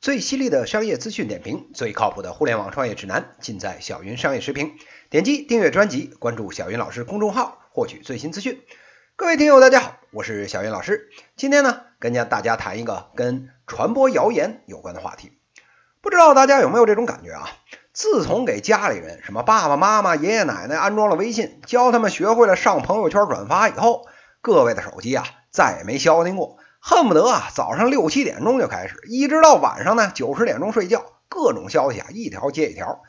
最犀利的商业资讯点评，最靠谱的互联网创业指南，尽在小云商业时评。点击订阅专辑，关注小云老师公众号，获取最新资讯。各位听友，大家好，我是小云老师。今天呢，跟大家谈一个跟传播谣言有关的话题。不知道大家有没有这种感觉啊？自从给家里人，什么爸爸妈妈、爷爷奶奶安装了微信，教他们学会了上朋友圈转发以后，各位的手机啊，再也没消停过。恨不得啊，早上六七点钟就开始，一直到晚上呢九十点钟睡觉，各种消息啊一条接一条，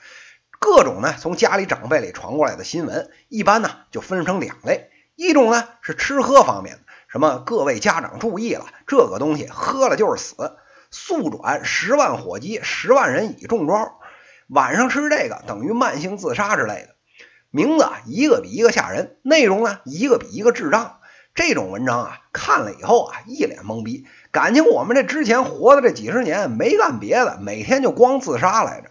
各种呢从家里长辈里传过来的新闻，一般呢就分成两类，一种呢是吃喝方面的，什么各位家长注意了，这个东西喝了就是死，速转十万火急，十万人已中招，晚上吃这个等于慢性自杀之类的，名字一个比一个吓人，内容呢一个比一个智障。这种文章啊，看了以后啊，一脸懵逼。感情我们这之前活的这几十年没干别的，每天就光自杀来着。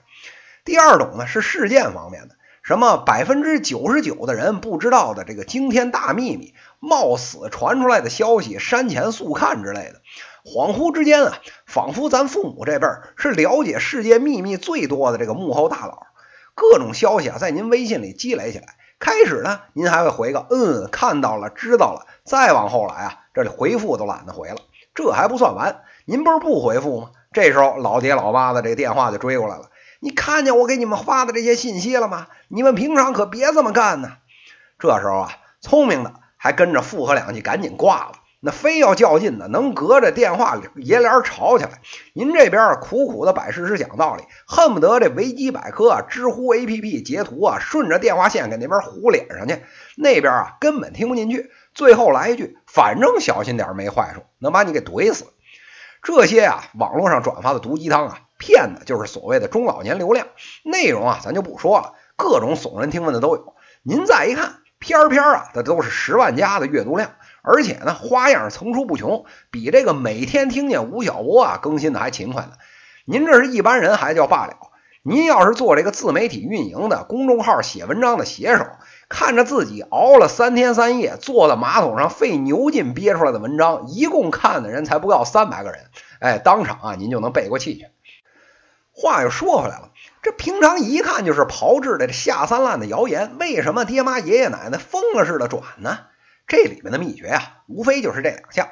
第二种呢是事件方面的，什么百分之九十九的人不知道的这个惊天大秘密，冒死传出来的消息，山前速看之类的。恍惚之间啊，仿佛咱父母这辈儿是了解世界秘密最多的这个幕后大佬。各种消息啊，在您微信里积累起来。开始呢，您还会回个嗯，看到了，知道了。再往后来啊，这里回复都懒得回了。这还不算完，您不是不回复吗？这时候老爹老妈的这个电话就追过来了。你看见我给你们发的这些信息了吗？你们平常可别这么干呢。这时候啊，聪明的还跟着附和两句，赶紧挂了。那非要较劲呢，能隔着电话爷俩吵起来。您这边苦苦的摆事实讲道理，恨不得这维基百科啊、知乎 APP 截图啊，顺着电话线给那边糊脸上去。那边啊根本听不进去，最后来一句：“反正小心点没坏处，能把你给怼死。”这些啊，网络上转发的毒鸡汤啊，骗的就是所谓的中老年流量。内容啊，咱就不说了，各种耸人听闻的都有。您再一看，篇篇啊，它都是十万加的阅读量。而且呢，花样层出不穷，比这个每天听见吴晓波啊更新的还勤快呢。您这是一般人还叫罢了，您要是做这个自媒体运营的公众号写文章的写手，看着自己熬了三天三夜，坐在马桶上费牛劲憋出来的文章，一共看的人才不到三百个人，哎，当场啊您就能背过气去。话又说回来了，这平常一看就是炮制的下三滥的谣言，为什么爹妈爷爷奶奶疯了似的转呢？这里面的秘诀呀，无非就是这两项。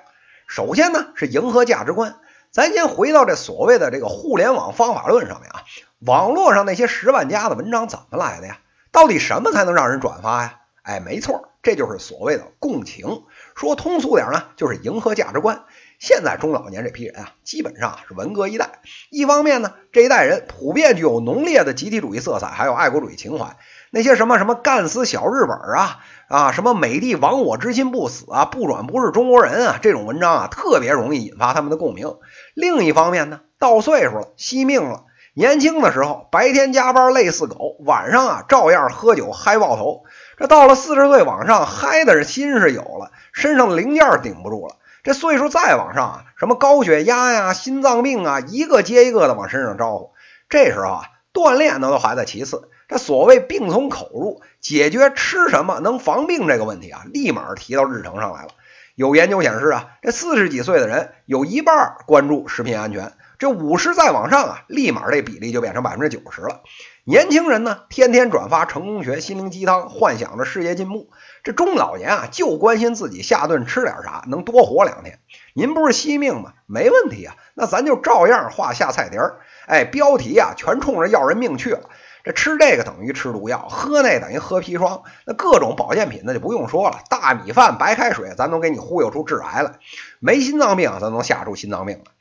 首先呢，是迎合价值观。咱先回到这所谓的这个互联网方法论上面啊，网络上那些十万加的文章怎么来的呀？到底什么才能让人转发呀？哎，没错，这就是所谓的共情。说通俗点呢，就是迎合价值观。现在中老年这批人啊，基本上是文革一代。一方面呢，这一代人普遍具有浓烈的集体主义色彩，还有爱国主义情怀。那些什么什么干死小日本啊！啊，什么美帝亡我之心不死啊，不转不是中国人啊，这种文章啊，特别容易引发他们的共鸣。另一方面呢，到岁数了，惜命了，年轻的时候白天加班累死狗，晚上啊照样喝酒嗨爆头。这到了四十岁往上，嗨的是心是有了，身上零件顶不住了。这岁数再往上啊，什么高血压呀、心脏病啊，一个接一个的往身上招呼。这时候啊，锻炼呢都还在其次。这所谓病从口入，解决吃什么能防病这个问题啊，立马提到日程上来了。有研究显示啊，这四十几岁的人有一半关注食品安全，这五十再往上啊，立马这比例就变成百分之九十了。年轻人呢，天天转发成功学、心灵鸡汤，幻想着事业进步；这中老年啊，就关心自己下顿吃点啥，能多活两天。您不是惜命吗？没问题啊，那咱就照样画下菜碟儿。哎，标题啊，全冲着要人命去了。这吃这个等于吃毒药，喝那等于喝砒霜，那各种保健品那就不用说了，大米饭、白开水，咱都给你忽悠出致癌来。没心脏病，咱能吓出心脏病来。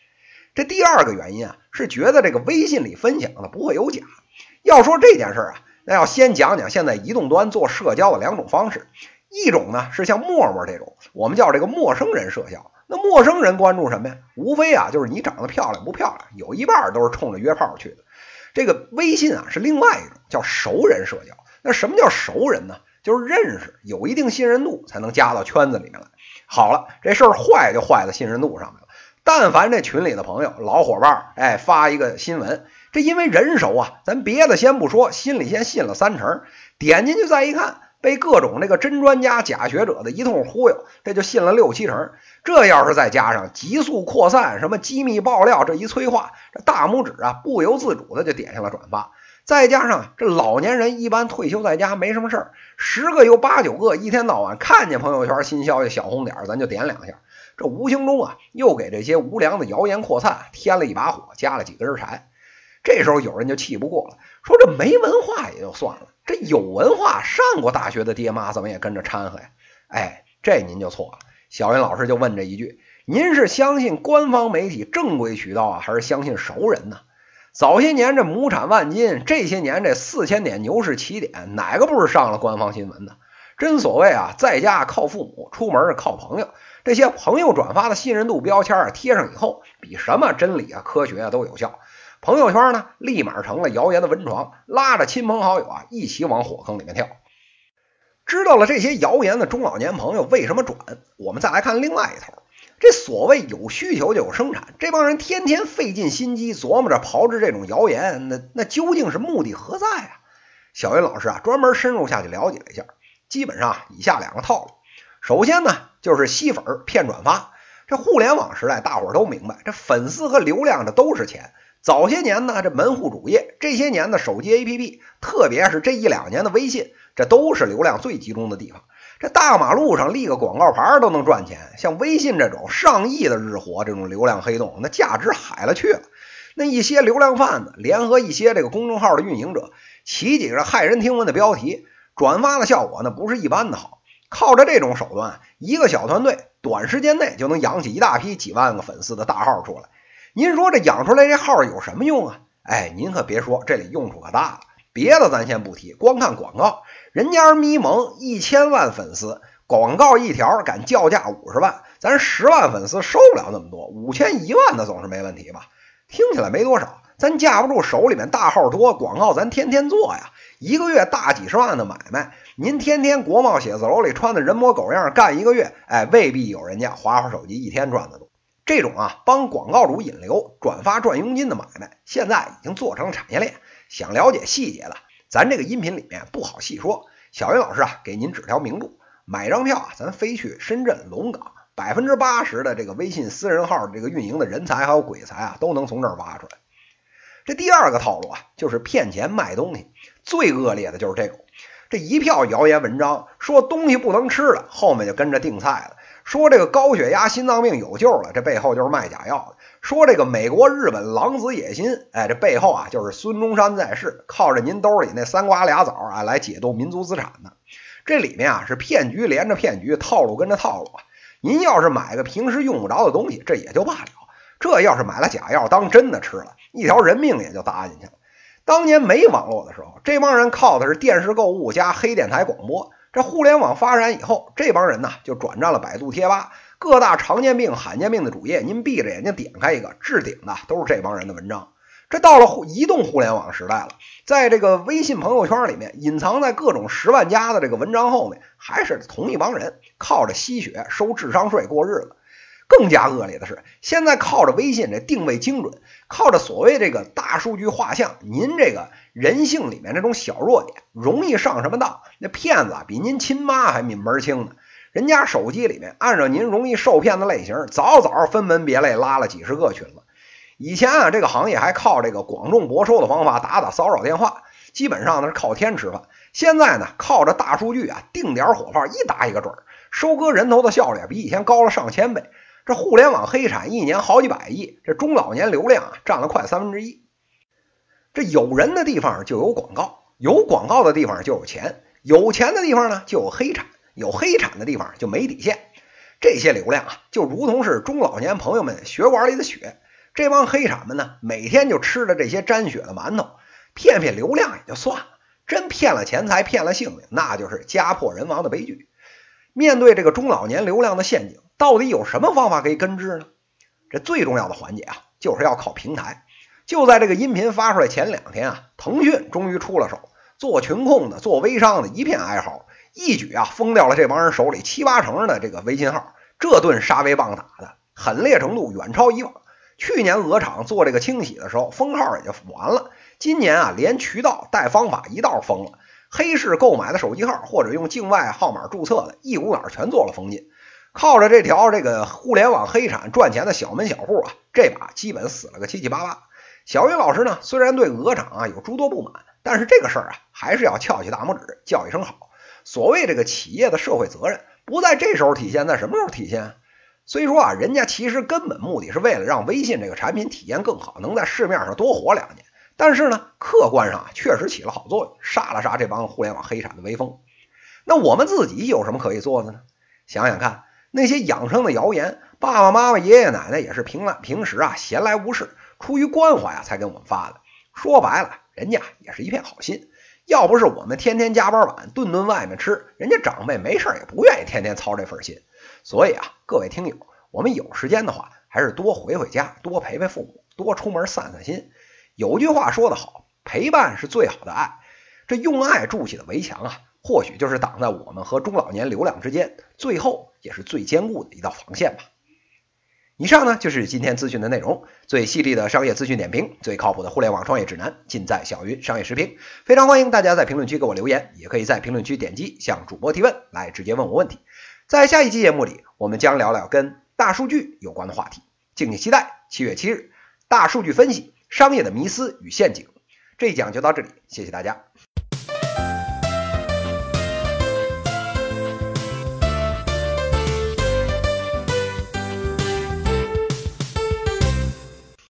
这第二个原因啊，是觉得这个微信里分享的不会有假。要说这件事儿啊，那要先讲讲现在移动端做社交的两种方式，一种呢是像陌陌这种，我们叫这个陌生人社交。那陌生人关注什么呀？无非啊就是你长得漂亮不漂亮，有一半都是冲着约炮去的。这个微信啊是另外一种叫熟人社交。那什么叫熟人呢？就是认识有一定信任度才能加到圈子里面来。好了，这事儿坏就坏在信任度上面了。但凡这群里的朋友、老伙伴，哎，发一个新闻，这因为人熟啊，咱别的先不说，心里先信了三成。点进去再一看，被各种那个真专家、假学者的一通忽悠，这就信了六七成。这要是再加上急速扩散、什么机密爆料这一催化，这大拇指啊不由自主的就点上了转发。再加上这老年人一般退休在家没什么事儿，十个有八九个一天到晚看见朋友圈新消息小红点，咱就点两下。这无形中啊，又给这些无良的谣言扩散添了一把火，加了几根柴。这时候有人就气不过了，说这没文化也就算了，这有文化上过大学的爹妈怎么也跟着掺和呀？哎，这您就错了。小云老师就问这一句：您是相信官方媒体正规渠道啊，还是相信熟人呢？早些年这亩产万斤，这些年这四千点牛市起点，哪个不是上了官方新闻呢？真所谓啊，在家靠父母，出门靠朋友。这些朋友转发的信任度标签啊，贴上以后，比什么真理啊、科学啊都有效。朋友圈呢，立马成了谣言的温床，拉着亲朋好友啊，一起往火坑里面跳。知道了这些谣言的中老年朋友为什么转？我们再来看另外一头。这所谓有需求就有生产，这帮人天天费尽心机琢磨着炮制这种谣言，那那究竟是目的何在啊？小云老师啊，专门深入下去了解了一下，基本上以下两个套路。首先呢，就是吸粉骗转发。这互联网时代，大伙都明白，这粉丝和流量这都是钱。早些年呢，这门户主页；这些年的手机 APP，特别是这一两年的微信，这都是流量最集中的地方。这大马路上立个广告牌都能赚钱，像微信这种上亿的日活，这种流量黑洞，那价值海了去了。那一些流量贩子联合一些这个公众号的运营者，起几个骇人听闻的标题，转发的效果那不是一般的好。靠着这种手段，一个小团队短时间内就能养起一大批几万个粉丝的大号出来。您说这养出来这号有什么用啊？哎，您可别说，这里用处可大了。别的咱先不提，光看广告，人家咪蒙一千万粉丝，广告一条敢叫价五十万，咱十万粉丝收不了那么多，五千一万的总是没问题吧？听起来没多少，咱架不住手里面大号多，广告咱天天做呀，一个月大几十万的买卖，您天天国贸写字楼里穿的人模狗样干一个月，哎，未必有人家划划手机一天赚的多。这种啊，帮广告主引流、转发赚佣金的买卖，现在已经做成产业链。想了解细节的，咱这个音频里面不好细说。小云老师啊，给您指条明路，买张票啊，咱飞去深圳龙岗，百分之八十的这个微信私人号这个运营的人才还有鬼才啊，都能从这儿挖出来。这第二个套路啊，就是骗钱卖东西，最恶劣的就是这种。这一票谣言文章说东西不能吃了，后面就跟着订菜了。说这个高血压、心脏病有救了，这背后就是卖假药的。说这个美国、日本狼子野心，哎，这背后啊就是孙中山在世，靠着您兜里那三瓜俩枣啊来解冻民族资产的。这里面啊是骗局连着骗局，套路跟着套路啊。您要是买个平时用不着的东西，这也就罢了；这要是买了假药当真的吃了，一条人命也就搭进去了。当年没网络的时候，这帮人靠的是电视购物加黑电台广播。这互联网发展以后，这帮人呢就转战了百度贴吧、各大常见病、罕见病的主页。您闭着眼睛点开一个，置顶的都是这帮人的文章。这到了移动互联网时代了，在这个微信朋友圈里面，隐藏在各种十万加的这个文章后面，还是同一帮人靠着吸血、收智商税过日子。更加恶劣的是，现在靠着微信这定位精准，靠着所谓这个大数据画像，您这个人性里面这种小弱点，容易上什么当？那骗子，比您亲妈还抿门清呢。人家手机里面按照您容易受骗的类型，早早分门别类拉了几十个群了。以前啊，这个行业还靠这个广种博收的方法打打骚扰电话，基本上呢是靠天吃饭。现在呢，靠着大数据啊，定点火炮一打一个准儿，收割人头的效率比以前高了上千倍。这互联网黑产一年好几百亿，这中老年流量啊占了快三分之一。这有人的地方就有广告，有广告的地方就有钱，有钱的地方呢就有黑产，有黑产的地方就没底线。这些流量啊，就如同是中老年朋友们血管里的血。这帮黑产们呢，每天就吃着这些沾血的馒头，骗骗流量也就算了，真骗了钱财，骗了性命，那就是家破人亡的悲剧。面对这个中老年流量的陷阱。到底有什么方法可以根治呢？这最重要的环节啊，就是要靠平台。就在这个音频发出来前两天啊，腾讯终于出了手，做群控的、做微商的一片哀嚎，一举啊封掉了这帮人手里七八成的这个微信号。这顿杀威棒打的狠烈程度远超以往。去年鹅厂做这个清洗的时候封号也就完了，今年啊连渠道带方法一道封了。黑市购买的手机号或者用境外号码注册的，一股脑全做了封禁。靠着这条这个互联网黑产赚钱的小门小户啊，这把基本死了个七七八八。小云老师呢，虽然对鹅厂啊有诸多不满，但是这个事儿啊，还是要翘起大拇指叫一声好。所谓这个企业的社会责任，不在这时候体现，在什么时候体现？虽说啊，人家其实根本目的是为了让微信这个产品体验更好，能在市面上多活两年。但是呢，客观上确实起了好作用，杀了杀这帮互联网黑产的威风。那我们自己有什么可以做的呢？想想看。那些养生的谣言，爸爸妈妈、爷爷奶奶也是平来平时啊闲来无事，出于关怀啊才给我们发的。说白了，人家也是一片好心。要不是我们天天加班晚，顿顿外面吃，人家长辈没事也不愿意天天操这份心。所以啊，各位听友，我们有时间的话，还是多回回家，多陪陪父母，多出门散散心。有句话说得好，陪伴是最好的爱。这用爱筑起的围墙啊。或许就是挡在我们和中老年流量之间，最后也是最坚固的一道防线吧。以上呢就是今天资讯的内容，最犀利的商业资讯点评，最靠谱的互联网创业指南，尽在小云商业时评。非常欢迎大家在评论区给我留言，也可以在评论区点击向主播提问，来直接问我问题。在下一期节目里，我们将聊聊跟大数据有关的话题，敬请期待。七月七日，大数据分析，商业的迷思与陷阱。这一讲就到这里，谢谢大家。